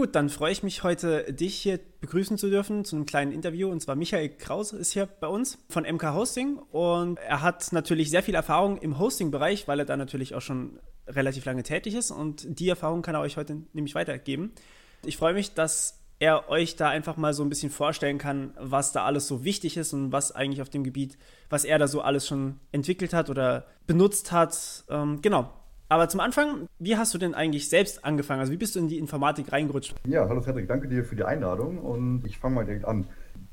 Gut, dann freue ich mich heute, dich hier begrüßen zu dürfen zu einem kleinen Interview. Und zwar Michael Krause ist hier bei uns von MK Hosting. Und er hat natürlich sehr viel Erfahrung im Hosting-Bereich, weil er da natürlich auch schon relativ lange tätig ist. Und die Erfahrung kann er euch heute nämlich weitergeben. Ich freue mich, dass er euch da einfach mal so ein bisschen vorstellen kann, was da alles so wichtig ist und was eigentlich auf dem Gebiet, was er da so alles schon entwickelt hat oder benutzt hat. Ähm, genau, aber zum Anfang, wie hast du denn eigentlich selbst angefangen? Also wie bist du in die Informatik reingerutscht? Ja, hallo Cedric, danke dir für die Einladung und ich fange mal direkt an.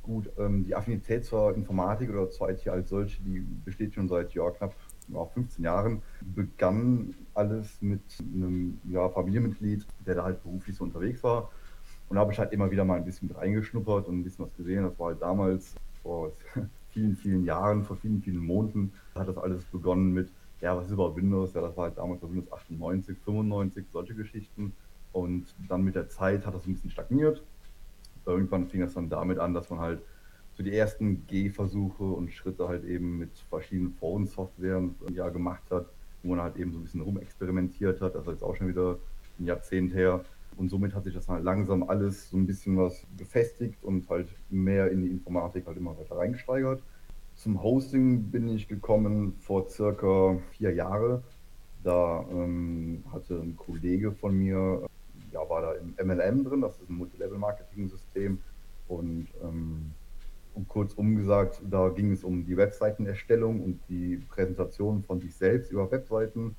Gut, ähm, die Affinität zur Informatik oder zur IT als solche, die besteht schon seit ja, knapp ja, 15 Jahren. Begann alles mit einem ja, Familienmitglied, der da halt beruflich so unterwegs war. Und da habe ich halt immer wieder mal ein bisschen reingeschnuppert und ein bisschen was gesehen. Das war halt damals vor vielen, vielen Jahren, vor vielen, vielen Monaten, hat das alles begonnen mit ja, was ist überhaupt Windows? Ja, das war halt damals Windows 98, 95, solche Geschichten. Und dann mit der Zeit hat das ein bisschen stagniert. Irgendwann fing es dann damit an, dass man halt so die ersten Gehversuche und Schritte halt eben mit verschiedenen Forensoftwaren ja, gemacht hat, wo man halt eben so ein bisschen rumexperimentiert hat. Das ist jetzt auch schon wieder ein Jahrzehnt her. Und somit hat sich das halt langsam alles so ein bisschen was gefestigt und halt mehr in die Informatik halt immer weiter reingesteigert. Zum Hosting bin ich gekommen vor circa vier Jahren. Da ähm, hatte ein Kollege von mir, ja, war da im MLM drin, das ist ein Multilevel-Marketing-System. Und ähm, um kurz umgesagt, da ging es um die Webseitenerstellung und die Präsentation von sich selbst über Webseiten.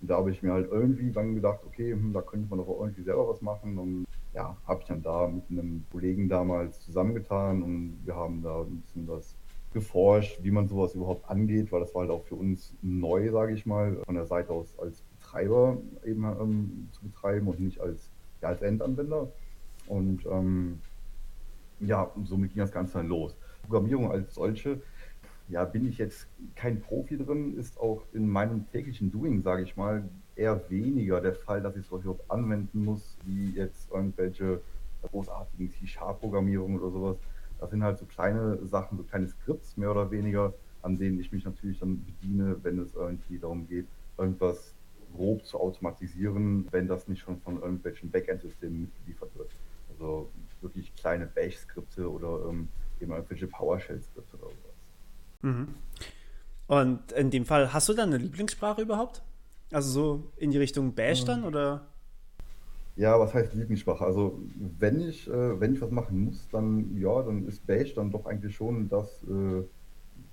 Und da habe ich mir halt irgendwie dann gedacht, okay, hm, da könnte man doch irgendwie selber was machen. Und ja, habe ich dann da mit einem Kollegen damals zusammengetan und wir haben da ein bisschen das geforscht, wie man sowas überhaupt angeht, weil das war halt auch für uns neu, sage ich mal, von der Seite aus als Betreiber eben ähm, zu betreiben und nicht als, ja, als Endanwender. Und ähm, ja, somit ging das Ganze dann los. Programmierung als solche, ja, bin ich jetzt kein Profi drin, ist auch in meinem täglichen Doing, sage ich mal, eher weniger der Fall, dass ich es überhaupt anwenden muss, wie jetzt irgendwelche großartigen C-Sharp-Programmierungen oder sowas. Das sind halt so kleine Sachen, so kleine Skripts mehr oder weniger, an denen ich mich natürlich dann bediene, wenn es irgendwie darum geht, irgendwas grob zu automatisieren, wenn das nicht schon von irgendwelchen Backend-Systemen mitgeliefert wird. Also wirklich kleine Bash-Skripte oder ähm, eben irgendwelche PowerShell-Skripte oder sowas. Mhm. Und in dem Fall, hast du dann eine Lieblingssprache überhaupt? Also so in die Richtung Bash dann oder? Ja, was heißt Lieblingssprache? Also wenn ich, äh, wenn ich was machen muss, dann ja, dann ist Bash dann doch eigentlich schon das, äh,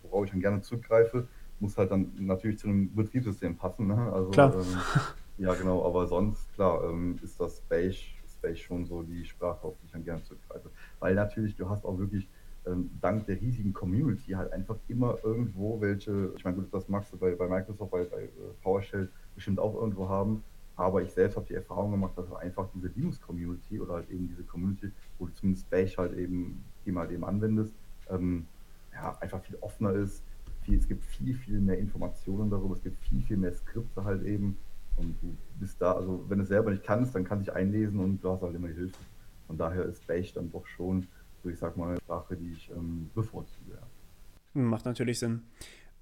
worauf ich dann gerne zurückgreife. Muss halt dann natürlich zu einem Betriebssystem passen. Ne? Also klar. Ähm, ja genau, aber sonst klar ähm, ist das Bash, ist Bash schon so die Sprache, auf die ich dann gerne zurückgreife. Weil natürlich, du hast auch wirklich ähm, dank der riesigen Community halt einfach immer irgendwo welche, ich meine, gut, das magst du bei, bei Microsoft, bei, bei äh, PowerShell bestimmt auch irgendwo haben aber ich selbst habe die Erfahrung gemacht, dass einfach diese Linux-Community oder halt eben diese Community, wo du zumindest Bash halt eben, mal halt anwendest, ähm, ja, einfach viel offener ist. Viel, es gibt viel, viel mehr Informationen darüber, es gibt viel, viel mehr Skripte halt eben. Und du bist da, also wenn du es selber nicht kannst, dann kannst du dich einlesen und du hast halt immer die Hilfe. Von daher ist Bash dann doch schon, so ich sag mal, eine Sprache, die ich ähm, bevorzuge. Ja. Macht natürlich Sinn.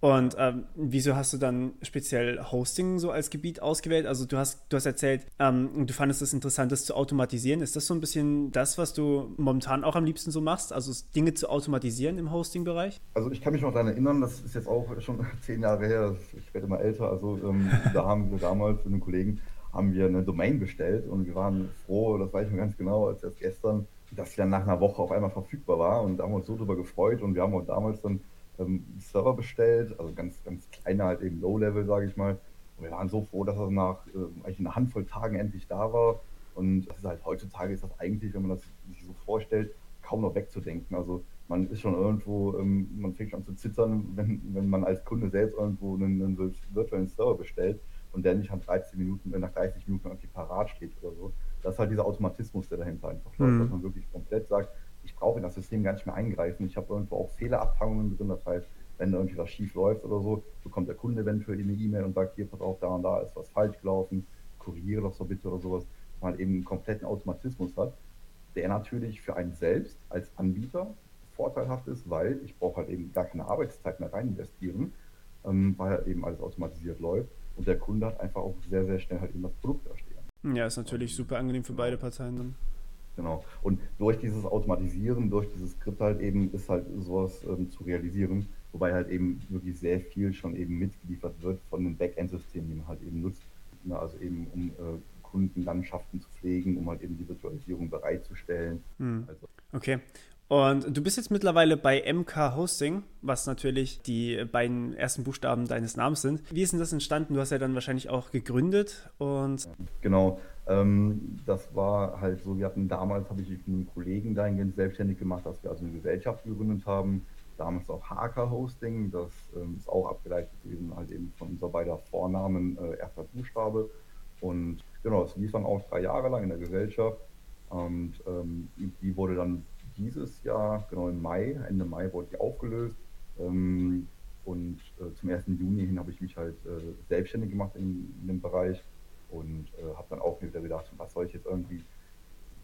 Und ähm, wieso hast du dann speziell Hosting so als Gebiet ausgewählt? Also du hast, du hast erzählt, ähm, du fandest es interessant, das zu automatisieren. Ist das so ein bisschen das, was du momentan auch am liebsten so machst? Also Dinge zu automatisieren im Hosting-Bereich? Also ich kann mich noch daran erinnern, das ist jetzt auch schon zehn Jahre her, ich werde immer älter, also ähm, da haben wir damals mit einem Kollegen haben wir eine Domain bestellt und wir waren froh, das weiß ich mir ganz genau, als erst gestern, dass sie dann nach einer Woche auf einmal verfügbar war und da haben wir uns so drüber gefreut und wir haben auch damals dann ähm, Server bestellt, also ganz, ganz kleine halt eben Low-Level, sage ich mal. Und wir waren so froh, dass er nach äh, eigentlich einer Handvoll Tagen endlich da war. Und das ist halt heutzutage ist das eigentlich, wenn man das sich so vorstellt, kaum noch wegzudenken. Also man ist schon irgendwo, ähm, man fängt schon an zu zittern, wenn, wenn man als Kunde selbst irgendwo einen, einen virtuellen Server bestellt und der nicht nach 13 Minuten, äh, nach 30 Minuten irgendwie parat steht oder so. Das ist halt dieser Automatismus, der dahinter einfach läuft, mhm. dass man wirklich komplett sagt, ich brauche in das System gar nicht mehr eingreifen. Ich habe irgendwo auch Fehlerabfangungen drin. Das heißt, wenn irgendwie was schief läuft oder so, bekommt der Kunde eventuell eine E-Mail und sagt, hier, pass auf, da und da ist was falsch gelaufen, korrigiere doch so bitte oder sowas. Dass man eben einen kompletten Automatismus hat, der natürlich für einen selbst als Anbieter vorteilhaft ist, weil ich brauche halt eben gar keine Arbeitszeit mehr rein investieren, ähm, weil halt eben alles automatisiert läuft und der Kunde hat einfach auch sehr, sehr schnell halt eben das Produkt da stehen. Ja, ist natürlich super angenehm für beide Parteien dann. Genau. Und durch dieses Automatisieren, durch dieses Skript halt eben, ist halt sowas ähm, zu realisieren, wobei halt eben wirklich sehr viel schon eben mitgeliefert wird von dem Backend-System, die man halt eben nutzt. Ne, also eben um äh, Kundenlandschaften zu pflegen, um halt eben die Virtualisierung bereitzustellen. Hm. Also, Okay. Und du bist jetzt mittlerweile bei MK Hosting, was natürlich die beiden ersten Buchstaben deines Namens sind. Wie ist denn das entstanden? Du hast ja dann wahrscheinlich auch gegründet und Genau, ähm, das war halt so, wir hatten damals, habe ich mit einem Kollegen dahingehend selbstständig gemacht, dass wir also eine Gesellschaft gegründet haben, damals auch HK Hosting, das ähm, ist auch abgeleitet gewesen, halt eben von unser beider Vornamen, äh, erster Buchstabe. Und genau, es lief dann auch drei Jahre lang in der Gesellschaft. Und ähm, die wurde dann dieses Jahr, genau im Mai, Ende Mai wurde die aufgelöst. Ähm, und äh, zum 1. Juni hin habe ich mich halt äh, selbstständig gemacht in, in dem Bereich und äh, habe dann auch mir wieder gedacht, was soll ich jetzt irgendwie,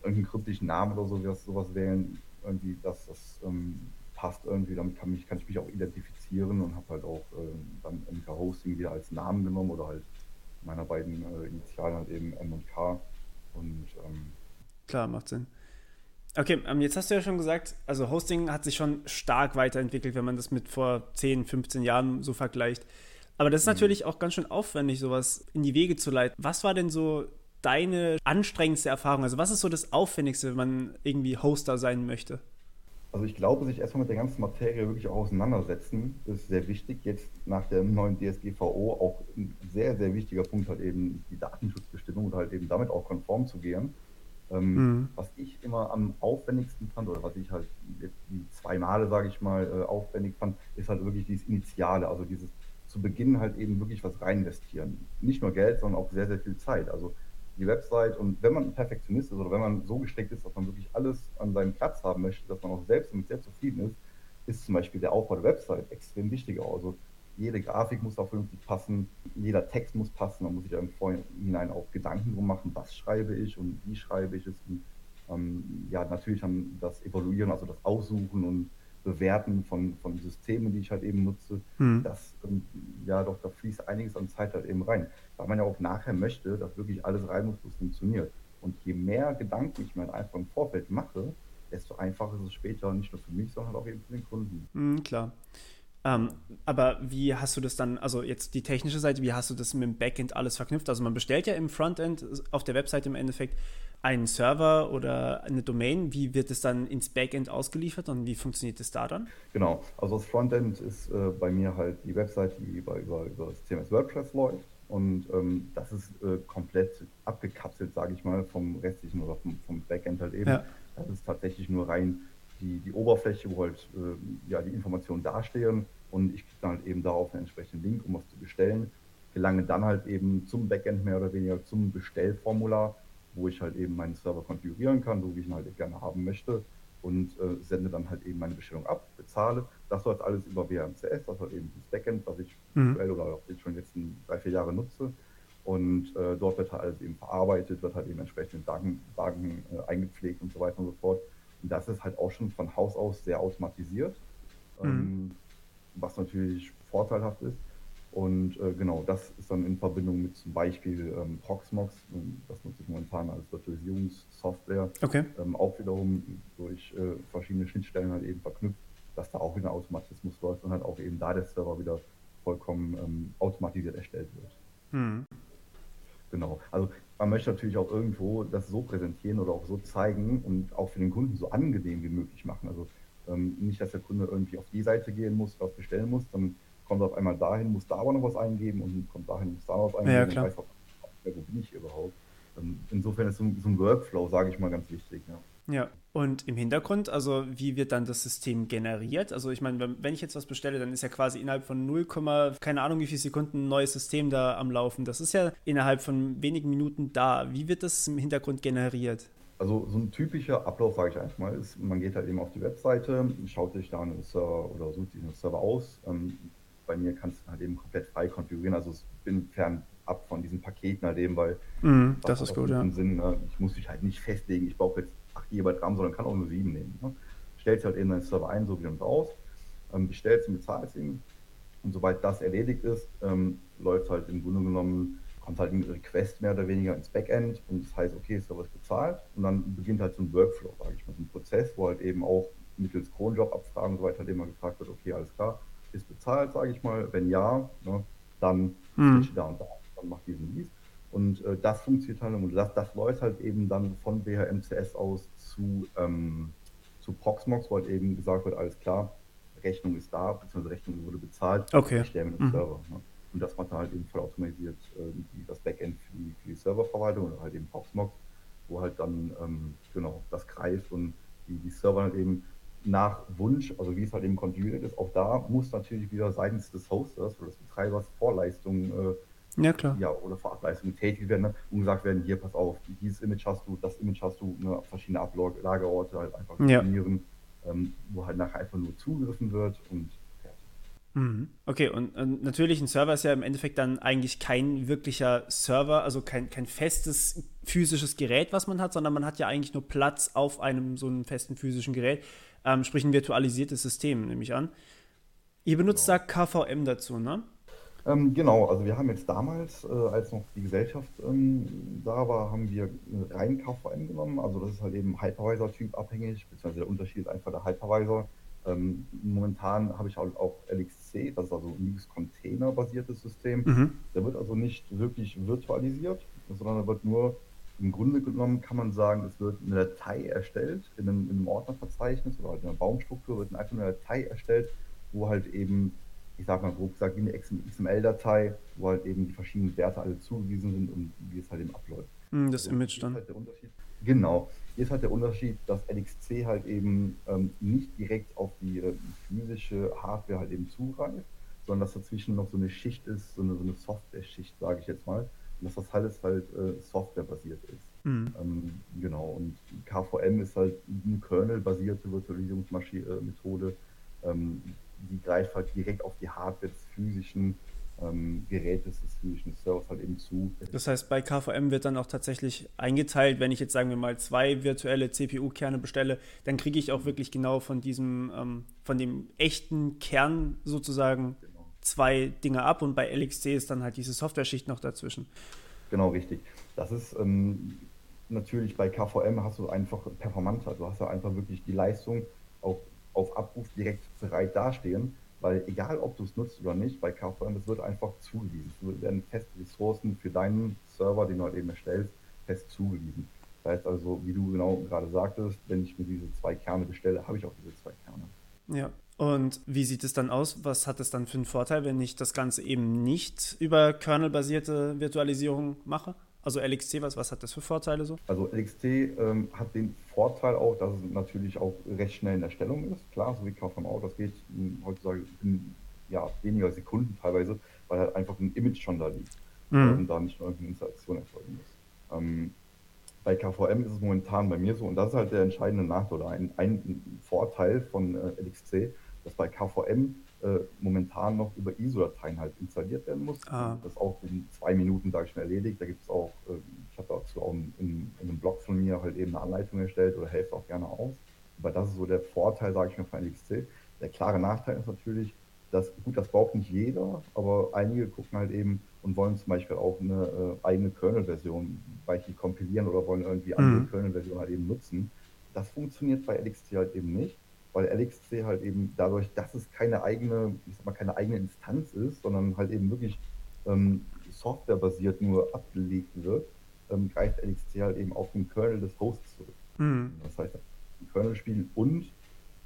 irgendeinen kryptischen Namen oder sowas, sowas wählen, irgendwie, dass das ähm, passt irgendwie, damit kann, mich, kann ich mich auch identifizieren und habe halt auch ähm, dann MK Hosting wieder als Namen genommen oder halt meiner beiden äh, Initialen halt eben M und K und ähm, klar, macht Sinn. Okay, ähm, jetzt hast du ja schon gesagt, also Hosting hat sich schon stark weiterentwickelt, wenn man das mit vor 10, 15 Jahren so vergleicht. Aber das ist Mhm. natürlich auch ganz schön aufwendig, sowas in die Wege zu leiten. Was war denn so deine anstrengendste Erfahrung? Also was ist so das Aufwendigste, wenn man irgendwie Hoster sein möchte? Also ich glaube, sich erstmal mit der ganzen Materie wirklich auch auseinandersetzen, ist sehr wichtig. Jetzt nach der neuen DSGVO auch ein sehr, sehr wichtiger Punkt halt eben die Datenschutzbestimmung und halt eben damit auch konform zu gehen. Ähm, Mhm. Was ich immer am aufwendigsten fand oder was ich halt jetzt die zwei Male, sage ich mal, äh, aufwendig fand, ist halt wirklich dieses Initiale, also dieses zu Beginn halt eben wirklich was rein investieren. Nicht nur Geld, sondern auch sehr, sehr viel Zeit. Also die Website und wenn man ein Perfektionist ist oder wenn man so gesteckt ist, dass man wirklich alles an seinem Platz haben möchte, dass man auch selbst damit sehr zufrieden ist, ist zum Beispiel der Aufbau der Website extrem wichtig. Also jede Grafik muss da vernünftig passen, jeder Text muss passen, man muss sich da im Vorhinein auch Gedanken drum machen, was schreibe ich und wie schreibe ich es. Und, ähm, ja, natürlich dann das Evaluieren, also das Aussuchen und Bewerten von, von Systemen, die ich halt eben nutze, Hm. das, ähm, ja doch, da fließt einiges an Zeit halt eben rein. Weil man ja auch nachher möchte, dass wirklich alles reibungslos funktioniert. Und je mehr Gedanken ich mir halt einfach im Vorfeld mache, desto einfacher ist es später nicht nur für mich, sondern auch eben für den Kunden. Hm, klar. Ähm, aber wie hast du das dann, also jetzt die technische Seite, wie hast du das mit dem Backend alles verknüpft? Also man bestellt ja im Frontend auf der Webseite im Endeffekt einen Server oder eine Domain. Wie wird es dann ins Backend ausgeliefert und wie funktioniert das da dann? Genau, also das Frontend ist äh, bei mir halt die Website, die über, über, über das CMS WordPress läuft. Und ähm, das ist äh, komplett abgekapselt, sage ich mal, vom restlichen oder vom, vom Backend halt eben. Ja. Das ist tatsächlich nur rein die, die Oberfläche, wo halt äh, ja, die Informationen dastehen. Und ich klicke dann halt eben darauf einen entsprechenden Link, um was zu bestellen. Gelange dann halt eben zum Backend mehr oder weniger zum Bestellformular, wo ich halt eben meinen Server konfigurieren kann, so wie ich ihn halt gerne haben möchte. Und äh, sende dann halt eben meine Bestellung ab, bezahle. Das läuft alles über WMCS, das ist eben das Backend, was ich Mhm. aktuell oder auch jetzt schon jetzt drei, vier Jahre nutze. Und äh, dort wird halt alles eben verarbeitet, wird halt eben entsprechend in Daten, Daten äh, eingepflegt und so weiter und so fort. Das ist halt auch schon von Haus aus sehr automatisiert, ähm, was natürlich vorteilhaft ist. Und äh, genau, das ist dann in Verbindung mit zum Beispiel ähm, Proxmox, ähm, das nutze ich momentan als Virtualisierungssoftware, Okay. ähm, auch wiederum durch äh, verschiedene Schnittstellen halt eben verknüpft, dass da auch wieder Automatismus läuft und halt auch eben da der Server wieder vollkommen ähm, automatisiert erstellt wird. Hm. Genau. Also man möchte natürlich auch irgendwo das so präsentieren oder auch so zeigen und auch für den Kunden so angenehm wie möglich machen. Also ähm, nicht, dass der Kunde irgendwie auf die Seite gehen muss, was bestellen muss, dann kommt er auf einmal dahin, muss da aber noch was eingeben und kommt dahin, muss da noch was eingeben Ja, und klar. weiß wo bin ich überhaupt. Ähm, insofern ist so ein, so ein Workflow, sage ich mal, ganz wichtig. Ja. Ja, und im Hintergrund, also wie wird dann das System generiert? Also ich meine, wenn, ich jetzt was bestelle, dann ist ja quasi innerhalb von 0, keine Ahnung wie viele Sekunden ein neues System da am Laufen. Das ist ja innerhalb von wenigen Minuten da. Wie wird das im Hintergrund generiert? Also so ein typischer Ablauf, sage ich einfach mal, ist, man geht halt eben auf die Webseite, schaut sich da einen Server oder sucht sich einen Server aus. Ähm, bei mir kannst du halt eben komplett frei konfigurieren. Also ich bin fernab von diesen Paketen halt eben, weil was das ist gut, ja. einen Sinn, ne? ich muss mich halt nicht festlegen, ich brauche jetzt 8 GB RAM, sondern kann auch nur 7 nehmen. Ne? Stellst halt eben deinen Server ein, so wie und aus, ähm, bestellst ihn, bezahlst ihn und sobald das erledigt ist, ähm, läuft halt im Grunde genommen kommt halt ein Request mehr oder weniger ins Backend und das heißt, okay, Server ist bezahlt und dann beginnt halt so ein Workflow, sage ich mal, so ein Prozess, wo halt eben auch mittels Cronjob-Abfragen und so weiter halt immer gefragt wird, okay, alles klar, ist bezahlt, sage ich mal, wenn ja, ne, dann mhm. da und da, dann macht diesen Lease. Und äh, das funktioniert halt und das, das läuft halt eben dann von BHMCS aus zu, ähm, zu Proxmox, wo halt eben gesagt wird, alles klar, Rechnung ist da, beziehungsweise Rechnung wurde bezahlt, okay. erstellen wir den mhm. Server. Ne? Und das macht dann halt eben voll automatisiert äh, das Backend für die, für die Serververwaltung oder halt eben Proxmox, wo halt dann ähm, genau das greift und die, die Server halt eben nach Wunsch, also wie es halt eben konfiguriert ist, auch da muss natürlich wieder seitens des Hosters oder des Betreibers Vorleistungen äh, ja, klar. Ja, oder Vorableistungen tätig werden ne? und gesagt werden, hier, pass auf, dieses Image hast du, das Image hast du, ne, verschiedene Ablagerorte halt einfach definieren, ja. ähm, wo halt nachher einfach nur zugegriffen wird und Mhm. Okay, und, und, natürlich ein Server ist ja im Endeffekt dann eigentlich kein wirklicher Server, also kein, kein festes physisches Gerät, was man hat, sondern man hat ja eigentlich nur Platz auf einem so einem festen physischen Gerät, ähm, sprich ein virtualisiertes System, nehme ich an. Ihr benutzt genau. da KVM dazu, ne? Ähm, genau, also wir haben jetzt damals, äh, als noch die Gesellschaft ähm, da war, haben wir rein KVM genommen. Also das ist halt eben Hypervisor-Typ abhängig, beziehungsweise der Unterschied ist einfach der Hypervisor. Ähm, momentan habe ich halt auch LXC, das ist also ein Linux-Container-basiertes System. Mhm. Der wird also nicht wirklich virtualisiert, sondern er wird nur, im Grunde genommen kann man sagen, es wird eine Datei erstellt in einem, in einem Ordnerverzeichnis oder halt in einer Baumstruktur wird einfach eine Datei erstellt, wo halt eben, ich sage mal grob gesagt, wie eine XML-Datei, wo halt eben die verschiedenen Werte alle zugewiesen sind und wie es halt eben abläuft. Mhm, das also, Image dann. Halt genau. Hier ist halt der Unterschied, dass LXC halt eben ähm, nicht direkt auf die äh, physische Hardware halt eben zugreift, sondern dass dazwischen noch so eine Schicht ist, so eine, so eine Software-Schicht, sage ich jetzt mal, und dass das alles halt äh, softwarebasiert ist. Mhm. Ähm, genau, und KVM ist halt eine Kernel-basierte Virtualisierungsmethode, ähm, die greift halt direkt auf die Hardware des physischen ähm, Gerätes des physischen Servers halt eben zu. Das heißt, bei KVM wird dann auch tatsächlich eingeteilt, wenn ich jetzt sagen wir mal zwei virtuelle CPU-Kerne bestelle, dann kriege ich auch wirklich genau von diesem, ähm, von dem echten Kern sozusagen genau. zwei Dinge ab und bei LXC ist dann halt diese Software-Schicht noch dazwischen. Genau, richtig. Das ist ähm, natürlich bei KVM hast du einfach performanter, du hast ja einfach wirklich die Leistung auf, auf Abruf direkt bereit dastehen weil egal, ob du es nutzt oder nicht, bei KVM, es wird einfach zugewiesen. Es werden feste Ressourcen für deinen Server, den du halt eben erstellst, fest zugewiesen. Das heißt also, wie du genau gerade sagtest, wenn ich mir diese zwei Kerne bestelle, habe ich auch diese zwei Kerne. Ja. Und wie sieht es dann aus? Was hat es dann für einen Vorteil, wenn ich das Ganze eben nicht über Kernel-basierte Virtualisierung mache? Also LXC, was, was hat das für Vorteile so? Also LXC ähm, hat den Vorteil auch, dass es natürlich auch recht schnell in Erstellung ist. Klar, so wie KVM auch, das geht hm, heutzutage in ja, weniger Sekunden teilweise, weil halt einfach ein Image schon da liegt mhm. und da nicht nur irgendeine Installation erfolgen muss. Ähm, bei KVM ist es momentan bei mir so, und das ist halt der entscheidende Nachteil oder ein, ein Vorteil von äh, LXC, dass bei KVM äh, momentan noch über ISO-Dateien halt installiert werden muss. Ah. Das auch in zwei Minuten, sage ich mal, erledigt. Da gibt es auch, äh, ich habe dazu auch in, in, einem Blog von mir halt eben eine Anleitung erstellt oder helfe auch gerne aus. Aber das ist so der Vorteil, sage ich mal, von LXC. Der klare Nachteil ist natürlich, dass, gut, das braucht nicht jeder, aber einige gucken halt eben und wollen zum Beispiel auch eine äh, eigene Kernel-Version beispielsweise kompilieren oder wollen irgendwie andere mhm. Kernel-Versionen halt eben nutzen. Das funktioniert bei LXC halt eben nicht weil LXC halt eben dadurch, dass es keine eigene, ich sag mal, keine eigene Instanz ist, sondern halt eben wirklich ähm, softwarebasiert nur abgelegt wird, ähm, greift LXC halt eben auf den Kernel des Hosts zurück. Mhm. Das heißt, ein Kernel spielen und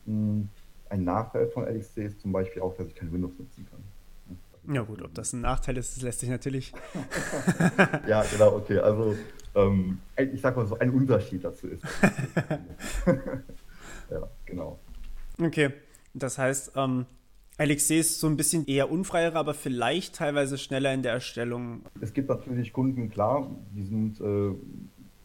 mh, hm, ein Nachteil von LXC ist zum Beispiel auch, dass ich kein Windows nutzen kann. Ja gut, ob das ein Nachteil ist, das lässt sich natürlich. ja, genau, okay. Also ähm, ich sag mal so, ein Unterschied dazu ist. ja, genau. Okay, das heißt, ähm, LXC ist so ein bisschen eher unfreier, aber vielleicht teilweise schneller in der Erstellung. Es gibt natürlich Kunden, klar, die sind äh,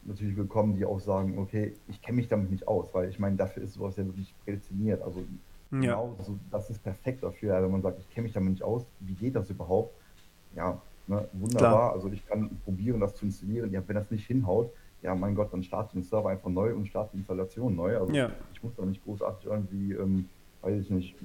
natürlich willkommen, die auch sagen, okay, ich kenne mich damit nicht aus, weil ich meine, dafür ist sowas ja wirklich prädestiniert. Also ja. genau, also, das ist perfekt dafür, wenn man sagt, ich kenne mich damit nicht aus, wie geht das überhaupt? Ja, ne, wunderbar. Klar. Also ich kann probieren, das zu installieren. Ja, wenn das nicht hinhaut, ja, mein Gott, dann starte den Server einfach neu und starte die Installation neu. Also ja. ich muss da nicht großartig irgendwie, ähm, weiß ich nicht,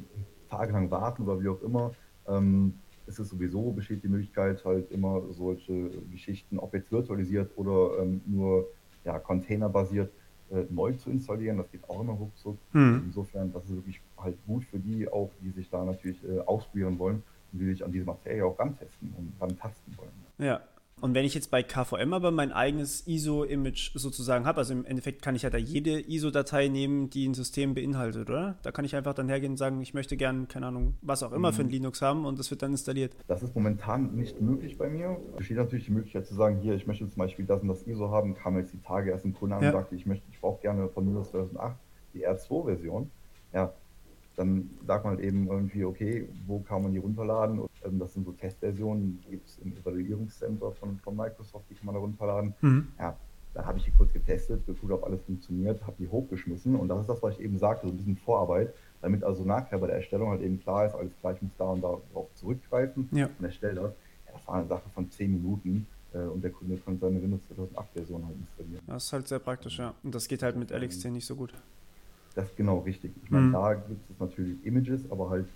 tagelang warten oder wie auch immer. Ähm, ist es sowieso, besteht die Möglichkeit, halt immer solche Geschichten, ob jetzt virtualisiert oder ähm, nur ja, containerbasiert, äh, neu zu installieren. Das geht auch immer ruckzuck. Mhm. Insofern, das ist wirklich halt gut für die auch, die sich da natürlich äh, ausprobieren wollen und die sich an diese Materie auch rantesten und rantasten wollen. Ja, und wenn ich jetzt bei KVM aber mein eigenes ISO-Image sozusagen habe, also im Endeffekt kann ich ja da jede ISO-Datei nehmen, die ein System beinhaltet, oder? Da kann ich einfach dann hergehen und sagen, ich möchte gern, keine Ahnung, was auch immer mhm. für ein Linux haben und das wird dann installiert. Das ist momentan nicht möglich bei mir. Es besteht natürlich die Möglichkeit zu sagen, hier, ich möchte zum Beispiel das und das ISO haben, kam jetzt die Tage erst ein Kunde an ja. und sagte, ich möchte, ich brauche gerne von Windows 2008 die R2-Version. Ja, dann sagt man halt eben irgendwie, okay, wo kann man die runterladen? Und, ähm, das sind so Testversionen, die gibt es im Evaluierungscenter von, von Microsoft, die kann man da runterladen. Mhm. Ja, dann habe ich die kurz getestet, geguckt, ob alles funktioniert, habe die hochgeschmissen und das ist das, was ich eben sagte, so ein bisschen Vorarbeit, damit also nachher bei der Erstellung halt eben klar ist, alles klar, ich muss da und da drauf zurückgreifen ja. und erstelle das. Ja, das war eine Sache von 10 Minuten äh, und der Kunde kann seine Windows 2008 Version halt installieren. Das ist halt sehr praktisch, ja. Und das geht halt mit LXC nicht so gut. Das ist genau richtig. Ich meine, mhm. da gibt es natürlich Images, aber halt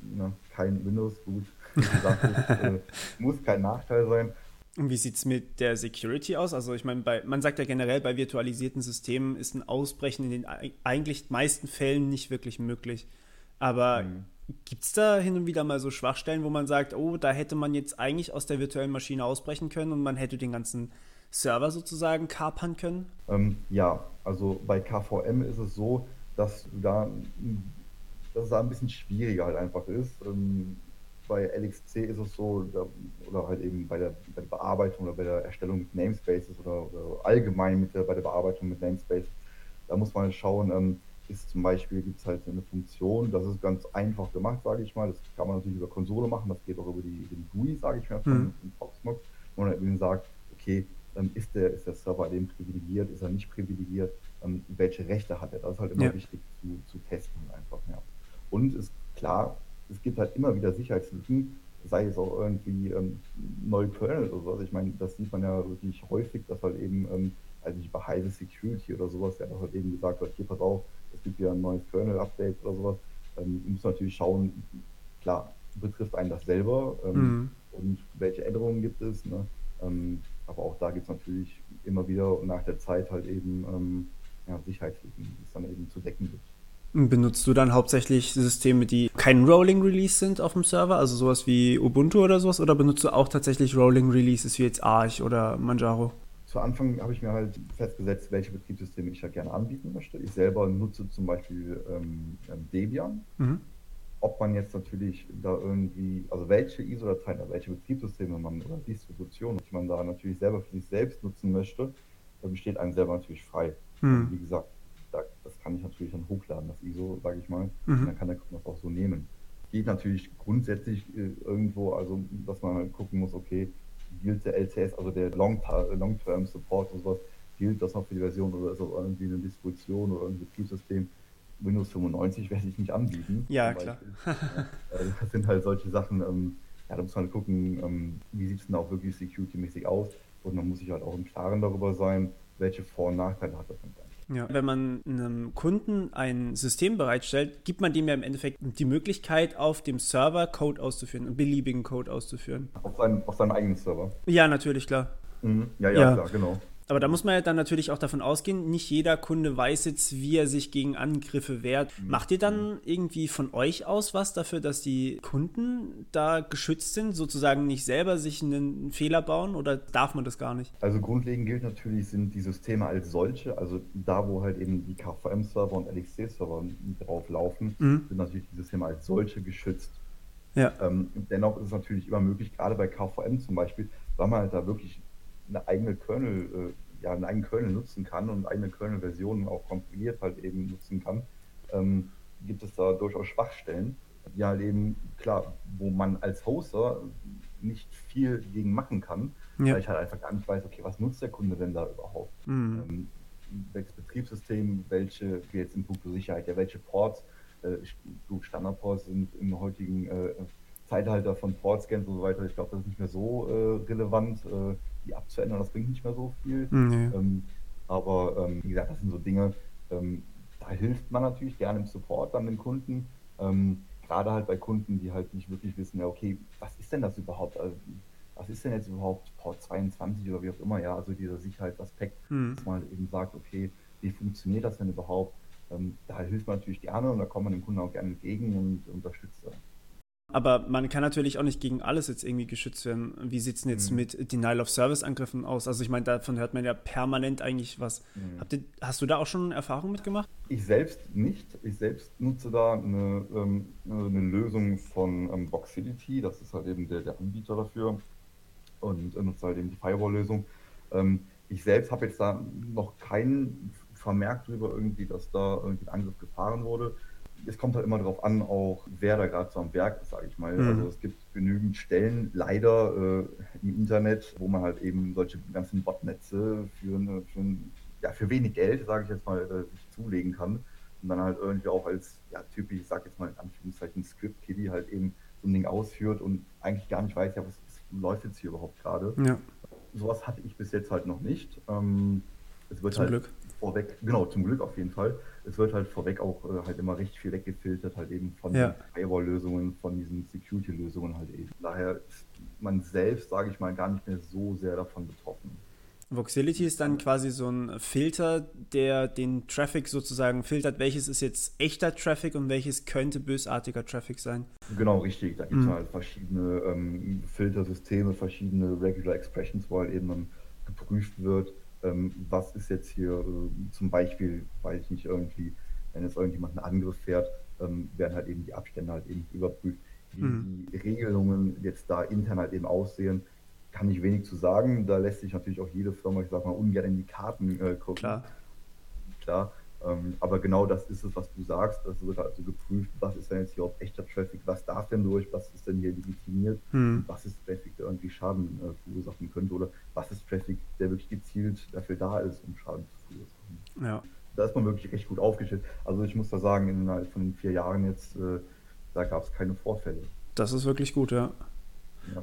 ne, kein Windows, gut. Gesagt, äh, muss kein Nachteil sein. Und wie sieht es mit der Security aus? Also ich meine, man sagt ja generell, bei virtualisierten Systemen ist ein Ausbrechen in den eigentlich meisten Fällen nicht wirklich möglich. Aber mhm. gibt es da hin und wieder mal so Schwachstellen, wo man sagt, oh, da hätte man jetzt eigentlich aus der virtuellen Maschine ausbrechen können und man hätte den ganzen Server sozusagen kapern können? Ähm, ja, also bei KVM ist es so, dass da dass es da ein bisschen schwieriger halt einfach ist. Ähm, bei LXC ist es so, oder halt eben bei der, bei der, Bearbeitung oder bei der Erstellung mit Namespaces oder, oder allgemein mit der, bei der Bearbeitung mit Namespaces, da muss man schauen, ähm, ist zum Beispiel, gibt es halt eine Funktion, das ist ganz einfach gemacht, sage ich mal, das kann man natürlich über Konsole machen, das geht auch über die, die GUI, sage ich mal, von, mhm. von Proxmox, wo man eben sagt, okay, ist, der, ist der Server eben privilegiert, ist er nicht privilegiert, ähm, welche Rechte hat er. Das ist halt immer ja. wichtig zu, zu testen einfach. Ja. Und ist klar, es gibt halt immer wieder Sicherheitslücken, sei es auch irgendwie ähm, neue Kernel oder sowas. Ich meine, das sieht man ja wirklich häufig, dass halt eben, ähm, also nicht bei Heise Security oder sowas, ja, dass halt eben gesagt wird, hier pass auf, es gibt ja ein neues Kernel-Update oder sowas. Ähm, muss natürlich schauen, klar, betrifft einen das selber ähm, mhm. und welche Änderungen gibt es. Ne? Ähm, aber auch da gibt es natürlich immer wieder nach der Zeit halt eben ähm, ja, Sicherheitslücken, die es dann eben zu decken gibt. Benutzt du dann hauptsächlich Systeme, die kein Rolling Release sind auf dem Server, also sowas wie Ubuntu oder sowas, oder benutzt du auch tatsächlich Rolling Releases wie jetzt Arch oder Manjaro? Zu Anfang habe ich mir halt festgesetzt, welche Betriebssysteme ich ja gerne anbieten möchte. Ich selber nutze zum Beispiel ähm, Debian. Mhm. Ob man jetzt natürlich da irgendwie, also welche ISO-Dateien, welche Betriebssysteme man oder Distributionen man da natürlich selber für sich selbst nutzen möchte, besteht einem selber natürlich frei. Mhm. Wie gesagt, da, das kann ich natürlich dann hochladen, das ISO, sage ich mal. Mhm. Dann kann der Kunde das auch so nehmen. Geht natürlich grundsätzlich äh, irgendwo, also dass man halt gucken muss, okay, gilt der LTS, also der Long-Term Support und sowas, gilt das noch für die Version oder ist das irgendwie eine Distribution oder ein Betriebssystem? Windows 95 werde ich nicht anbieten. Ja, klar. Also das sind halt solche Sachen, ähm, ja, da muss man halt gucken, ähm, wie sieht es denn auch wirklich security-mäßig aus und man muss sich halt auch im Klaren darüber sein, welche Vor- und Nachteile hat das denn ja. Wenn man einem Kunden ein System bereitstellt, gibt man dem ja im Endeffekt die Möglichkeit, auf dem Server Code auszuführen, einen beliebigen Code auszuführen. Auf, seinen, auf seinem eigenen Server? Ja, natürlich, klar. Mhm. Ja, ja, ja, klar, genau. Aber da muss man ja dann natürlich auch davon ausgehen, nicht jeder Kunde weiß jetzt, wie er sich gegen Angriffe wehrt. Mhm. Macht ihr dann irgendwie von euch aus was dafür, dass die Kunden da geschützt sind, sozusagen nicht selber sich einen Fehler bauen oder darf man das gar nicht? Also grundlegend gilt natürlich, sind die Systeme als solche, also da, wo halt eben die KVM-Server und LXC-Server drauf laufen, mhm. sind natürlich die Systeme als solche geschützt. Ja. Ähm, dennoch ist es natürlich immer möglich, gerade bei KVM zum Beispiel, weil man halt da wirklich eine eigene Kernel, äh, ja, einen eigenen Kernel nutzen kann und eigene Kernel-Versionen auch kompiliert halt eben nutzen kann, ähm, gibt es da durchaus Schwachstellen, die halt eben, klar, wo man als Hoster nicht viel gegen machen kann, ja. weil ich halt einfach gar nicht weiß, okay, was nutzt der Kunde denn da überhaupt? Mhm. Ähm, welches Betriebssystem, welche, wie jetzt in puncto Sicherheit, ja, welche Ports, äh, Standardports sind im heutigen äh, Zeitalter von Portscans und so weiter, ich glaube, das ist nicht mehr so äh, relevant. Äh, die abzuändern, das bringt nicht mehr so viel. Nee. Ähm, aber ähm, wie gesagt, das sind so Dinge, ähm, da hilft man natürlich gerne im Support dann den Kunden. Ähm, gerade halt bei Kunden, die halt nicht wirklich wissen, ja, okay, was ist denn das überhaupt? Also, was ist denn jetzt überhaupt Port 22 oder wie auch immer, ja, also dieser Sicherheitsaspekt, mhm. dass man halt eben sagt, okay, wie funktioniert das denn überhaupt? Ähm, da hilft man natürlich gerne und da kommt man dem Kunden auch gerne entgegen und unterstützt. Aber man kann natürlich auch nicht gegen alles jetzt irgendwie geschützt werden. Wie sieht es denn jetzt mhm. mit Denial-of-Service-Angriffen aus? Also ich meine, davon hört man ja permanent eigentlich was. Mhm. Ihr, hast du da auch schon Erfahrungen mitgemacht? Ich selbst nicht. Ich selbst nutze da eine, ähm, eine Lösung von ähm, Boxility. Das ist halt eben der, der Anbieter dafür. Und äh, nutze halt eben die Firewall-Lösung. Ähm, ich selbst habe jetzt da noch keinen Vermerk drüber irgendwie, dass da irgendwie ein Angriff gefahren wurde es kommt halt immer darauf an, auch wer da gerade so am Werk ist, sage ich mal. Mhm. Also es gibt genügend Stellen, leider äh, im Internet, wo man halt eben solche ganzen Botnetze für, eine, für, ein, ja, für wenig Geld, sage ich jetzt mal, äh, sich zulegen kann. Und dann halt irgendwie auch als ja, typisch, ich sage jetzt mal in Anführungszeichen, Script-Kiddie halt eben so ein Ding ausführt und eigentlich gar nicht weiß, ja, was, was läuft jetzt hier überhaupt gerade. Ja. Sowas hatte ich bis jetzt halt noch nicht. Ähm, es wird Zum halt Glück vorweg, genau, zum Glück auf jeden Fall. Es wird halt vorweg auch äh, halt immer recht viel weggefiltert, halt eben von ja. Firewall-Lösungen, von diesen Security-Lösungen halt eben. Daher ist man selbst, sage ich mal, gar nicht mehr so sehr davon betroffen. Voxility ist dann quasi so ein Filter, der den Traffic sozusagen filtert, welches ist jetzt echter Traffic und welches könnte bösartiger Traffic sein. Genau, richtig. Da gibt es mhm. halt verschiedene ähm, Filtersysteme, verschiedene Regular Expressions, wo halt eben dann geprüft wird, ähm, was ist jetzt hier äh, zum Beispiel, weiß ich nicht, irgendwie, wenn jetzt irgendjemand einen Angriff fährt, ähm, werden halt eben die Abstände halt eben überprüft. Wie mhm. die Regelungen jetzt da intern halt eben aussehen, kann ich wenig zu sagen. Da lässt sich natürlich auch jede Firma, ich sag mal, ungern in die Karten äh, gucken. Klar. Klar. Ähm, aber genau das ist es, was du sagst. Es wird also geprüft, was ist denn jetzt hier auf echter Traffic, was darf denn durch, was ist denn hier legitimiert, hm. was ist Traffic, der irgendwie Schaden äh, verursachen könnte oder was ist Traffic, der wirklich gezielt dafür da ist, um Schaden zu verursachen. Ja. Da ist man wirklich recht gut aufgestellt. Also ich muss da sagen, innerhalb von den vier Jahren jetzt, äh, da gab es keine Vorfälle. Das ist wirklich gut, ja.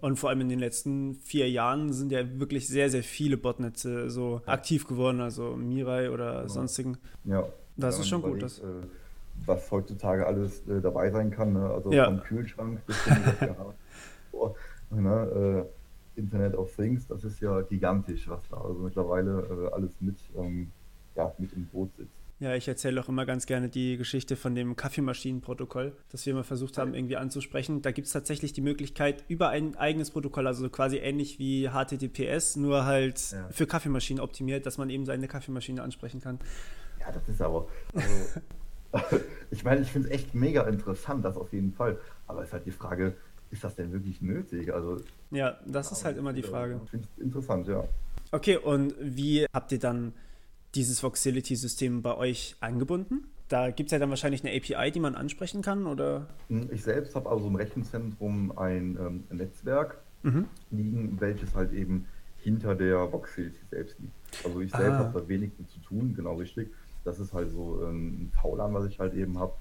Und vor allem in den letzten vier Jahren sind ja wirklich sehr, sehr viele Botnetze so ja. aktiv geworden, also Mirai oder genau. sonstigen. Ja. Das ist schon gut. Das, äh, was heutzutage alles äh, dabei sein kann, ne? also ja. vom Kühlschrank bis zum oh, ne? äh, Internet of Things, das ist ja gigantisch, was da also mittlerweile äh, alles mit, ähm, ja, mit im Boot sitzt. Ja, ich erzähle auch immer ganz gerne die Geschichte von dem Kaffeemaschinenprotokoll, das wir mal versucht haben, irgendwie anzusprechen. Da gibt es tatsächlich die Möglichkeit, über ein eigenes Protokoll, also quasi ähnlich wie HTTPS, nur halt ja. für Kaffeemaschinen optimiert, dass man eben seine Kaffeemaschine ansprechen kann. Ja, das ist aber. Also, ich meine, ich finde es echt mega interessant, das auf jeden Fall. Aber es ist halt die Frage, ist das denn wirklich nötig? Also, ja, das ist halt immer die Frage. Ich finde es interessant, ja. Okay, und wie habt ihr dann dieses Voxility-System bei euch eingebunden? Da gibt es ja dann wahrscheinlich eine API, die man ansprechen kann, oder? Hm, ich selbst habe also im Rechenzentrum ein ähm, Netzwerk mhm. liegen, welches halt eben hinter der Voxility selbst liegt. Also ich selbst ah. habe da wenig mit zu tun, genau richtig. Das ist halt so ähm, ein VLAN, was ich halt eben habe,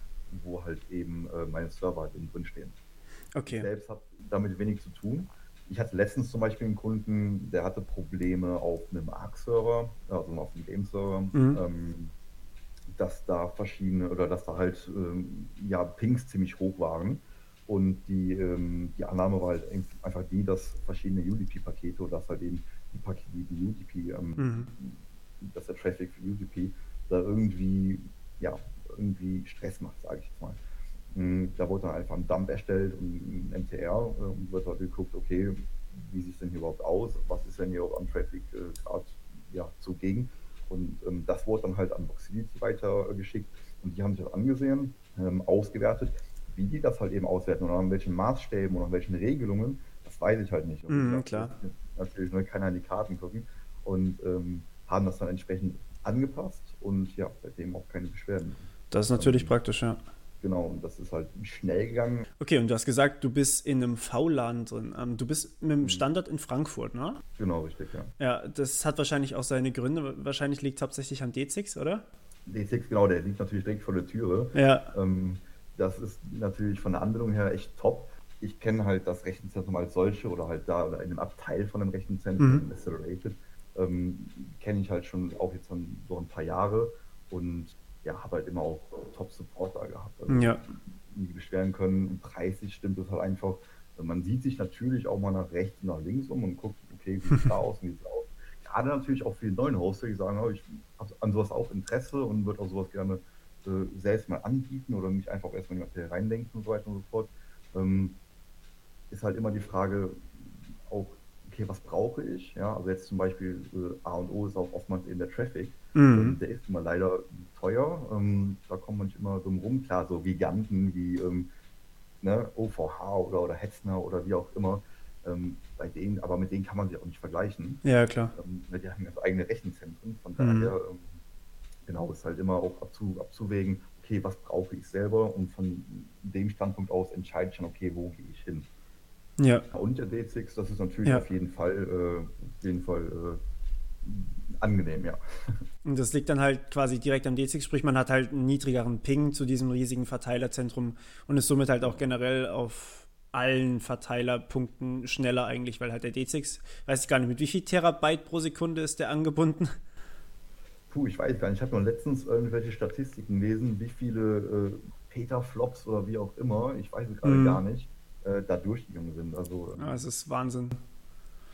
wo halt eben äh, meine Server halt drin stehen. Okay. Ich selbst habe damit wenig zu tun. Ich hatte letztens zum Beispiel einen Kunden, der hatte Probleme auf einem ARC-Server, also auf einem Game-Server, mhm. ähm, dass da verschiedene oder dass da halt ähm, ja, Pings ziemlich hoch waren. Und die, ähm, die Annahme war halt einfach die, dass verschiedene UDP-Pakete oder dass halt eben die Pakete, die UDP, ähm, mhm. dass der Traffic für UDP da irgendwie, ja, irgendwie Stress macht, sage ich jetzt mal. Hm, da wurde dann einfach ein Dump erstellt und ein MTR äh, und wird halt geguckt, okay, wie sieht es denn hier überhaupt aus? Was ist denn hier auch an Traffic äh, gerade ja, zugegen? Und ähm, das wurde dann halt an Voxility weitergeschickt und die haben sich das angesehen, ähm, ausgewertet. Wie die das halt eben auswerten oder an welchen Maßstäben oder an welchen Regelungen, das weiß ich halt nicht. Und mm, klar. Natürlich nur keiner in die Karten gucken und ähm, haben das dann entsprechend angepasst und ja, seitdem auch keine Beschwerden. Das ist natürlich praktisch, ja. Genau, und das ist halt schnell gegangen. Okay, und du hast gesagt, du bist in einem V-LAN drin. Ähm, du bist mit dem mhm. Standort in Frankfurt, ne? Genau, richtig, ja. Ja, das hat wahrscheinlich auch seine Gründe. Wahrscheinlich liegt es hauptsächlich am D6, oder? D6, genau, der liegt natürlich direkt vor der Türe. Ja. Ähm, das ist natürlich von der Anbindung her echt top. Ich kenne halt das Rechenzentrum als solche oder halt da oder in einem Abteil von dem Rechenzentrum, mhm. Accelerated, ähm, kenne ich halt schon auch jetzt schon so ein paar Jahre und ja, habe halt immer auch Top-Support da gehabt. Also ja. nie beschweren können. Preislich stimmt es halt einfach. Man sieht sich natürlich auch mal nach rechts und nach links um und guckt, okay, wie sieht es da aus, wie sieht es aus. Gerade natürlich auch für die neuen Hoster, die sagen, oh, ich habe an sowas auch Interesse und würde auch sowas gerne äh, selbst mal anbieten oder mich einfach erstmal in die Materie reindenken und so weiter und so fort. Ähm, ist halt immer die Frage auch, okay, was brauche ich? Ja, also jetzt zum Beispiel äh, A und O ist auch oftmals eben der Traffic. Mhm. Ähm, der ist immer leider teuer. Ähm, da kommt man nicht immer drum rum. Klar, so Giganten wie ähm, ne, OVH oder, oder Hetzner oder wie auch immer. Ähm, bei denen, aber mit denen kann man sich auch nicht vergleichen. Ja, klar. Ähm, die haben ja eigene Rechenzentren. Von daher, mhm. Ähm, genau, ist halt immer auch abzu, abzuwägen, okay, was brauche ich selber und von dem Standpunkt aus entscheide ich dann, okay, wo gehe ich hin. Ja. Und der D6, das ist natürlich ja. auf jeden Fall, äh, jeden Fall äh, angenehm, ja. Und das liegt dann halt quasi direkt am D6, sprich man hat halt einen niedrigeren Ping zu diesem riesigen Verteilerzentrum und ist somit halt auch generell auf allen Verteilerpunkten schneller eigentlich, weil halt der D6, weiß ich gar nicht, mit wie viel Terabyte pro Sekunde ist der angebunden? Puh, ich weiß gar nicht. Ich habe noch letztens irgendwelche Statistiken gelesen, wie viele äh, Petaflops oder wie auch immer, ich weiß es gerade mm. gar nicht, äh, da durchgegangen sind. Also, ja, es ist Wahnsinn.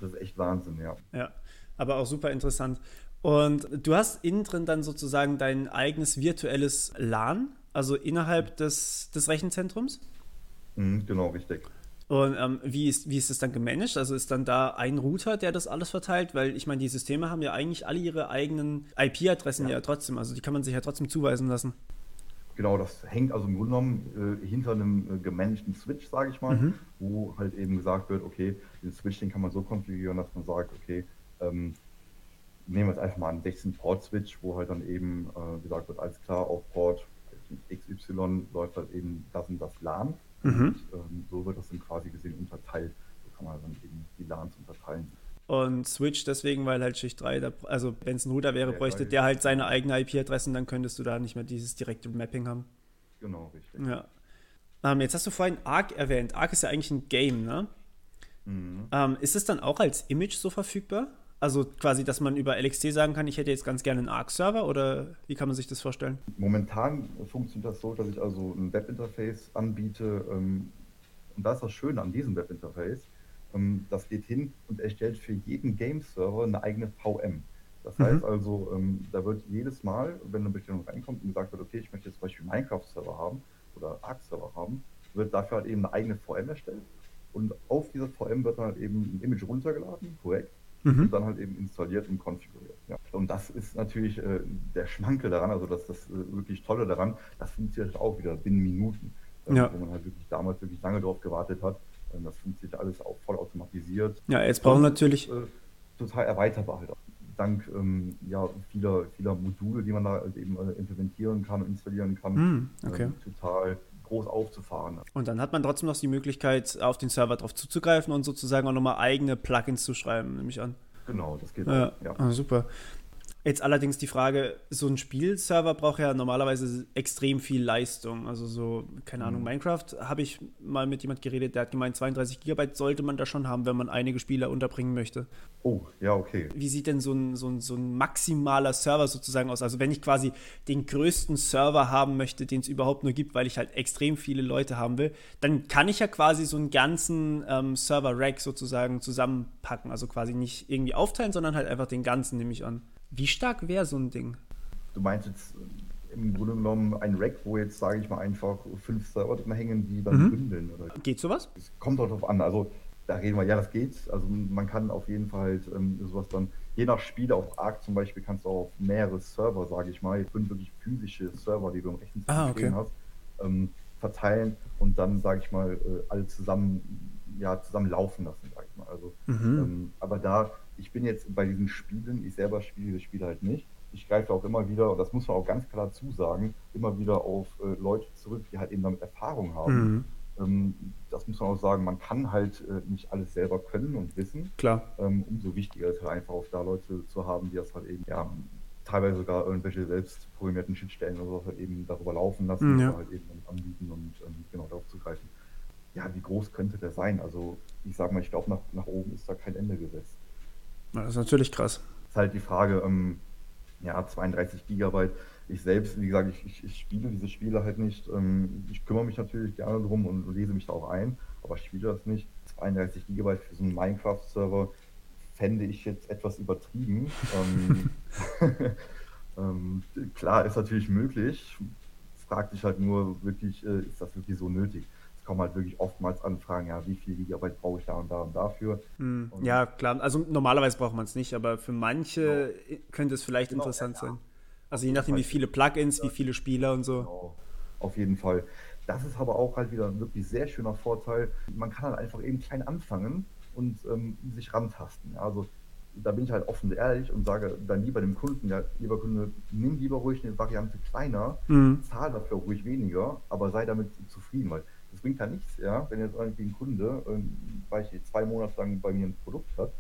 Das ist echt Wahnsinn, ja. Ja, aber auch super interessant. Und du hast innen drin dann sozusagen dein eigenes virtuelles LAN, also innerhalb des, des Rechenzentrums? Mhm, genau, richtig. Und ähm, wie, ist, wie ist das dann gemanagt? Also ist dann da ein Router, der das alles verteilt? Weil ich meine, die Systeme haben ja eigentlich alle ihre eigenen IP-Adressen ja. ja. trotzdem. Also die kann man sich ja trotzdem zuweisen lassen. Genau, das hängt also im Grunde genommen äh, hinter einem äh, gemanagten Switch, sage ich mal, mhm. wo halt eben gesagt wird, okay, den Switch, den kann man so konfigurieren, dass man sagt, okay, ähm, nehmen wir jetzt einfach mal einen 16-Port-Switch, wo halt dann eben äh, gesagt wird, alles klar, auf Port XY läuft halt eben das und das LAN. Mhm. Und, ähm, so wird das dann quasi gesehen unterteilt. So kann man dann eben die LANs unterteilen. Und Switch deswegen, weil halt Schicht 3, da, also wenn es ein Router wäre, bräuchte der halt seine eigene IP-Adresse und dann könntest du da nicht mehr dieses direkte Mapping haben. Genau, richtig. Ja. Ähm, jetzt hast du vorhin Arc erwähnt. Arc ist ja eigentlich ein Game, ne? Mhm. Ähm, ist es dann auch als Image so verfügbar? Also quasi, dass man über LXC sagen kann, ich hätte jetzt ganz gerne einen Arc-Server oder wie kann man sich das vorstellen? Momentan funktioniert das so, dass ich also ein Webinterface anbiete. Ähm, und das ist das Schöne an diesem Webinterface. Ähm, das geht hin und erstellt für jeden Game-Server eine eigene VM. Das heißt mhm. also, ähm, da wird jedes Mal, wenn eine Bestellung reinkommt und gesagt wird, okay, ich möchte jetzt zum Beispiel Minecraft-Server haben oder Arc-Server haben, wird dafür halt eben eine eigene VM erstellt. Und auf dieser VM wird dann halt eben ein Image runtergeladen, korrekt mhm. und dann halt eben installiert und konfiguriert. Ja. Und das ist natürlich äh, der Schmankel daran, also das, das äh, wirklich Tolle daran, das funktioniert auch wieder binnen Minuten, äh, ja. wo man halt wirklich damals wirklich lange darauf gewartet hat. Das funktioniert alles auch voll automatisiert. Ja, jetzt brauchen wir natürlich. Äh, total erweiterbar halt. Dank ähm, ja, vieler, vieler Module, die man da halt eben äh, implementieren kann und installieren kann. Mm, okay. Ähm, total groß aufzufahren. Und dann hat man trotzdem noch die Möglichkeit, auf den Server drauf zuzugreifen und sozusagen auch nochmal eigene Plugins zu schreiben, nehme ich an. Genau, das geht ja. auch. Ja. Ah, super. Jetzt allerdings die Frage, so ein Spielserver braucht ja normalerweise extrem viel Leistung. Also so, keine Ahnung, mhm. Minecraft habe ich mal mit jemand geredet, der hat gemeint, 32 Gigabyte sollte man da schon haben, wenn man einige Spieler unterbringen möchte. Oh, ja, okay. Wie sieht denn so ein, so ein, so ein maximaler Server sozusagen aus? Also wenn ich quasi den größten Server haben möchte, den es überhaupt nur gibt, weil ich halt extrem viele Leute haben will, dann kann ich ja quasi so einen ganzen ähm, Server-Rack sozusagen zusammenpacken. Also quasi nicht irgendwie aufteilen, sondern halt einfach den ganzen, nehme ich an. Wie stark wäre so ein Ding? Du meinst jetzt im Grunde genommen ein Rack, wo jetzt, sage ich mal, einfach fünf Server drin hängen, die dann mhm. bündeln. Oder? Geht sowas? Es kommt darauf an. Also da reden wir, ja, das geht. Also man kann auf jeden Fall halt ähm, sowas dann, je nach Spiel, auf Arc zum Beispiel, kannst du auch auf mehrere Server, sage ich mal, fünf wirklich physische Server, die du im Rechenzentrum ah, okay. hast, ähm, verteilen und dann, sage ich mal, äh, alle zusammen, ja, zusammen laufen lassen, sage ich mal. Also, mhm. ähm, aber da ich bin jetzt bei diesen Spielen, ich selber spiele diese Spiele halt nicht. Ich greife auch immer wieder, und das muss man auch ganz klar zusagen, immer wieder auf äh, Leute zurück, die halt eben damit Erfahrung haben. Mhm. Ähm, das muss man auch sagen, man kann halt äh, nicht alles selber können und wissen. Klar. Ähm, umso wichtiger ist halt einfach auch da Leute zu haben, die das halt eben, ja, teilweise sogar irgendwelche selbst programmierten Schnittstellen oder so halt eben darüber laufen lassen, mhm, ja. halt eben anbieten und ähm, genau darauf zugreifen. Ja, wie groß könnte der sein? Also ich sage mal, ich glaube, nach, nach oben ist da kein Ende gesetzt. Das ist natürlich krass. Ist halt die Frage, ähm, ja, 32 Gigabyte. ich selbst, wie gesagt, ich, ich, ich spiele diese Spiele halt nicht. Ähm, ich kümmere mich natürlich gerne drum und lese mich da auch ein, aber ich spiele das nicht. 32 GB für so einen Minecraft-Server fände ich jetzt etwas übertrieben. ähm, ähm, klar, ist natürlich möglich. Fragt sich halt nur wirklich, äh, ist das wirklich so nötig? Kommen halt wirklich oftmals Anfragen, ja, wie viel Gigabyte brauche ich da und da und dafür. Hm, und ja, klar. Also normalerweise braucht man es nicht, aber für manche genau. könnte es vielleicht genau, interessant ja, sein. Also je nachdem, wie viele Plugins, wie viele Spieler und so. Genau. Auf jeden Fall. Das ist aber auch halt wieder ein wirklich sehr schöner Vorteil. Man kann halt einfach eben klein anfangen und ähm, sich rantasten. Also da bin ich halt offen und ehrlich und sage dann lieber dem Kunden, ja, lieber Kunde, nimm lieber ruhig eine Variante kleiner, mhm. zahl dafür ruhig weniger, aber sei damit zufrieden, weil das bringt ja nichts, ja, wenn jetzt irgendwie ein Kunde, ähm, weil ich zwei Monate lang bei mir ein Produkt hat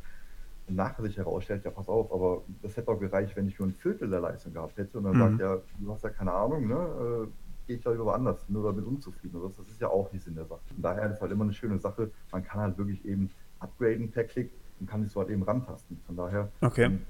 und nachher sich herausstellt, ja, pass auf, aber das hätte auch gereicht, wenn ich nur ein Viertel der Leistung gehabt hätte und dann mhm. sagt er, du hast ja keine Ahnung, ne, äh, gehe ich da lieber anders, nur damit unzufrieden. Das, das ist ja auch nicht Sinn der Sache. Von daher ist es halt immer eine schöne Sache. Man kann halt wirklich eben upgraden per Klick und kann sich so halt eben rantasten. Von daher, okay. ähm,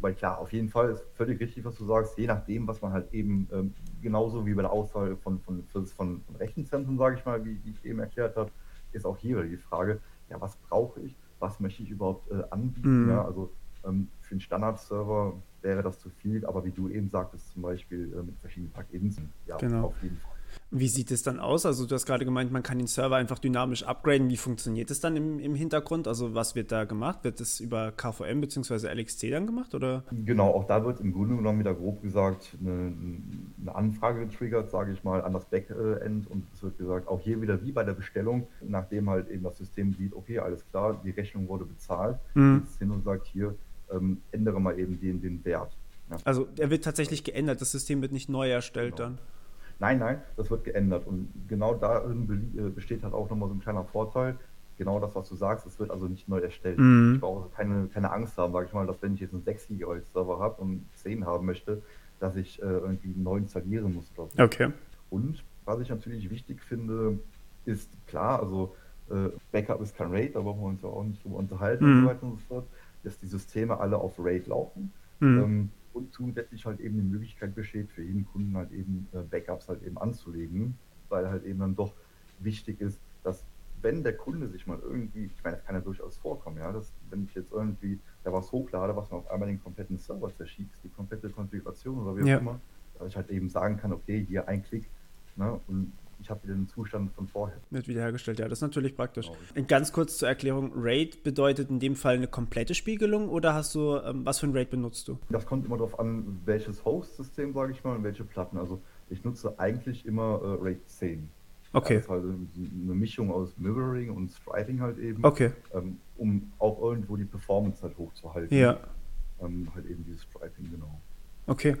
weil klar, auf jeden Fall ist völlig richtig, was du sagst, je nachdem, was man halt eben, ähm, genauso wie bei der Auswahl von, von, von, von Rechenzentren, sage ich mal, wie, wie, ich eben erklärt habe, ist auch hier die Frage, ja, was brauche ich, was möchte ich überhaupt äh, anbieten? Mhm. Ja, also ähm, für einen Standard-Server wäre das zu viel, aber wie du eben sagtest, zum Beispiel äh, mit verschiedenen Plugins, ja, genau. auf jeden Fall. Wie sieht es dann aus? Also du hast gerade gemeint, man kann den Server einfach dynamisch upgraden. Wie funktioniert es dann im, im Hintergrund? Also was wird da gemacht? Wird das über KVM bzw. LXC dann gemacht? Oder? Genau, auch da wird im Grunde genommen wieder grob gesagt eine, eine Anfrage getriggert, sage ich mal, an das Backend und es wird gesagt, auch hier wieder wie bei der Bestellung, nachdem halt eben das System sieht, okay, alles klar, die Rechnung wurde bezahlt, mhm. geht hin und sagt hier, ähm, ändere mal eben den, den Wert. Ja. Also er wird tatsächlich geändert, das System wird nicht neu erstellt genau. dann. Nein, nein, das wird geändert. Und genau darin äh, besteht halt auch nochmal so ein kleiner Vorteil. Genau das, was du sagst, es wird also nicht neu erstellt. Mhm. Ich brauche keine, keine Angst haben, sage ich mal, dass wenn ich jetzt einen 6 GB Server habe und 10 haben möchte, dass ich äh, irgendwie neu installieren muss oder so. Okay. Und was ich natürlich wichtig finde, ist klar, also äh, Backup ist kein RAID, da brauchen wir uns ja auch nicht drüber unterhalten mhm. und so weiter und so fort, dass die Systeme alle auf RAID laufen. Mhm. Ähm, und zusätzlich halt eben die Möglichkeit besteht, für jeden Kunden halt eben äh, Backups halt eben anzulegen, weil halt eben dann doch wichtig ist, dass wenn der Kunde sich mal irgendwie, ich meine, das kann ja durchaus vorkommen, ja, dass wenn ich jetzt irgendwie da was hochlade, was mir auf einmal den kompletten Server zerschießt, die komplette Konfiguration oder wie auch ja. immer, dass ich halt eben sagen kann, okay, hier ein Klick, ne, und ich habe wieder den Zustand von vorher. Wird wiederhergestellt, ja, das ist natürlich praktisch. Genau. Ganz kurz zur Erklärung: RAID bedeutet in dem Fall eine komplette Spiegelung oder hast du, ähm, was für ein RAID benutzt du? Das kommt immer darauf an, welches Host-System, sage ich mal, und welche Platten. Also ich nutze eigentlich immer äh, RAID 10. Okay. das ist halt eine Mischung aus Mirroring und Striping halt eben. Okay. Ähm, um auch irgendwo die Performance halt hochzuhalten. Ja. Ähm, halt eben dieses Striping, genau. Okay.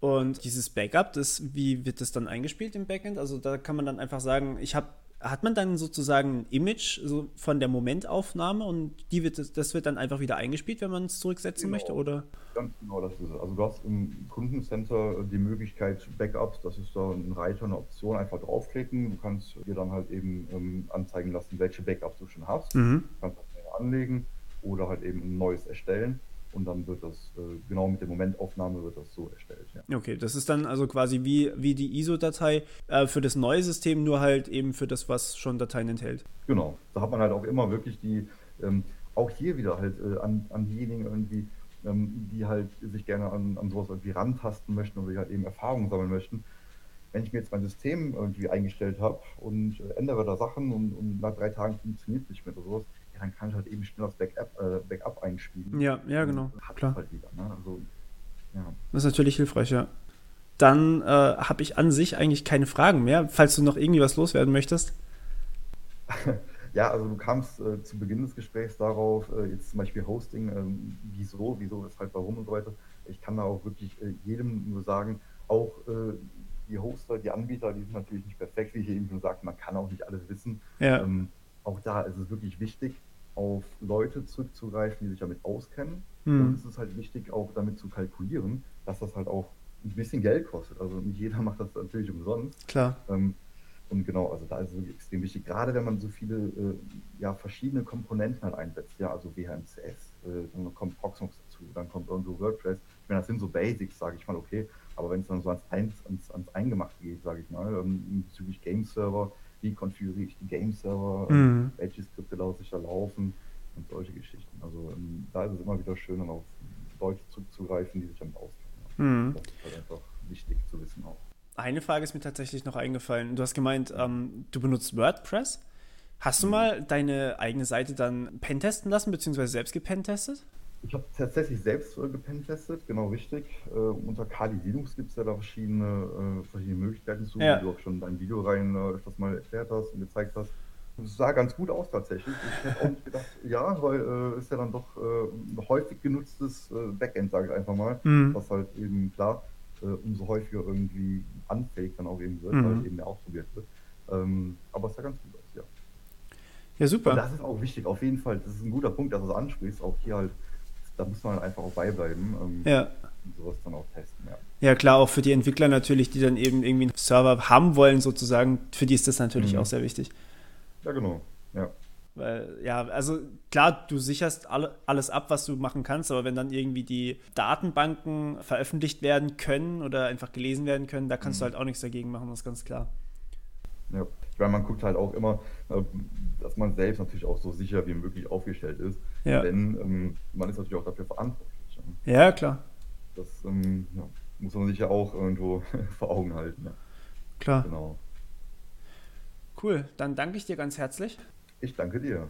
Und dieses Backup, das, wie wird das dann eingespielt im Backend? Also da kann man dann einfach sagen, ich habe hat man dann sozusagen ein Image so von der Momentaufnahme und die wird, das wird dann einfach wieder eingespielt, wenn man es zurücksetzen genau. möchte, oder? Ganz genau, das ist es. Also du hast im Kundencenter die Möglichkeit Backups, das ist da ein Reiter, eine Option, einfach draufklicken. Du kannst dir dann halt eben ähm, anzeigen lassen, welche Backups du schon hast. Mhm. Du kannst das anlegen oder halt eben ein neues erstellen und dann wird das äh, genau mit der Momentaufnahme wird das so erstellt. Ja. Okay, das ist dann also quasi wie, wie die ISO-Datei äh, für das neue System, nur halt eben für das, was schon Dateien enthält. Genau, da hat man halt auch immer wirklich die, ähm, auch hier wieder halt äh, an, an diejenigen irgendwie, ähm, die halt sich gerne an, an sowas irgendwie rantasten möchten oder die halt eben Erfahrungen sammeln möchten. Wenn ich mir jetzt mein System irgendwie eingestellt habe und äh, ändere da Sachen und, und nach drei Tagen funktioniert es nicht mehr oder sowas, dann kann ich halt eben schnell das Backup, äh, Backup einspielen. Ja, ja, genau. Hat Klar. Halt wieder, ne? also, ja. Das ist natürlich hilfreich, ja. Dann äh, habe ich an sich eigentlich keine Fragen mehr, falls du noch irgendwie was loswerden möchtest. ja, also du kamst äh, zu Beginn des Gesprächs darauf, äh, jetzt zum Beispiel Hosting, ähm, wieso, wieso, weshalb, warum und so weiter. Ich kann da auch wirklich äh, jedem nur sagen, auch äh, die Hoster, die Anbieter, die sind natürlich nicht perfekt, wie ich eben schon sagte, man kann auch nicht alles wissen. Ja. Ähm, auch da ist es wirklich wichtig, auf Leute zurückzugreifen, die sich damit auskennen. Mhm. Und es ist halt wichtig, auch damit zu kalkulieren, dass das halt auch ein bisschen Geld kostet. Also nicht jeder macht das natürlich umsonst. Klar. Ähm, und genau, also da ist es wirklich extrem wichtig, gerade wenn man so viele äh, ja, verschiedene Komponenten halt einsetzt, ja, also WHMCS, äh, dann kommt Proxmox dazu, dann kommt irgendwo WordPress, Ich meine, das sind so Basics, sage ich mal, okay. Aber wenn es dann so ans, ans, ans Eingemachte geht, sage ich mal, ähm, bezüglich Game-Server, wie konfiguriere ich die Game-Server, ähm, mhm. welche Skripte lasse ich da laufen und solche Geschichten. Also ähm, da ist es immer wieder schön, dann auf Leute zuzugreifen, die sich damit auskennen. Mhm. Das ist halt einfach wichtig zu wissen auch. Eine Frage ist mir tatsächlich noch eingefallen. Du hast gemeint, ähm, du benutzt WordPress. Hast du mhm. mal deine eigene Seite dann pentesten lassen, beziehungsweise selbst gepentestet? Ich habe tatsächlich selbst äh, gepentestet, genau richtig. Äh, unter Kali Linux gibt es ja da verschiedene, äh, verschiedene Möglichkeiten zu, ja. wie du auch schon dein Video rein äh, öfters mal erklärt hast und gezeigt hast. Es sah ganz gut aus tatsächlich. Ich hätte auch nicht gedacht, ja, weil äh, ist ja dann doch äh, häufig genutztes äh, Backend, sage ich einfach mal, mhm. was halt eben klar umso häufiger irgendwie anfällig dann auch eben wird, mhm. weil eben mehr ausprobiert wird. Ähm, aber es sah ganz gut aus, ja. Ja, super. Und das ist auch wichtig, auf jeden Fall. Das ist ein guter Punkt, dass du es ansprichst. Auch hier halt, da muss man halt einfach auch beibleiben. Ähm, ja. Und sowas dann auch testen, ja. Ja, klar, auch für die Entwickler natürlich, die dann eben irgendwie einen Server haben wollen, sozusagen, für die ist das natürlich mhm. auch sehr wichtig. Ja, genau. Ja. Weil, ja, also klar, du sicherst alle, alles ab, was du machen kannst, aber wenn dann irgendwie die Datenbanken veröffentlicht werden können oder einfach gelesen werden können, da kannst mhm. du halt auch nichts dagegen machen, das ist ganz klar. Ja, ich meine, man guckt halt auch immer, äh, dass man selbst natürlich auch so sicher wie möglich aufgestellt ist. Ja. Denn ähm, man ist natürlich auch dafür verantwortlich. Ja, klar. Das ähm, ja, muss man sich ja auch irgendwo vor Augen halten. Ja. Klar. Genau. Cool, dann danke ich dir ganz herzlich. Ich danke dir.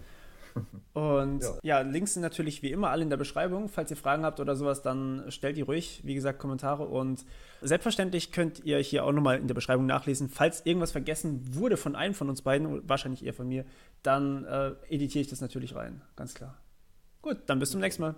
Und ja. ja. Links sind natürlich wie immer alle in der Beschreibung. Falls ihr Fragen habt oder sowas, dann stellt die ruhig, wie gesagt, Kommentare. Und selbstverständlich könnt ihr hier auch nochmal in der Beschreibung nachlesen. Falls irgendwas vergessen wurde von einem von uns beiden, wahrscheinlich eher von mir, dann äh, editiere ich das natürlich rein. Ganz klar. Gut, dann bis zum nächsten Mal.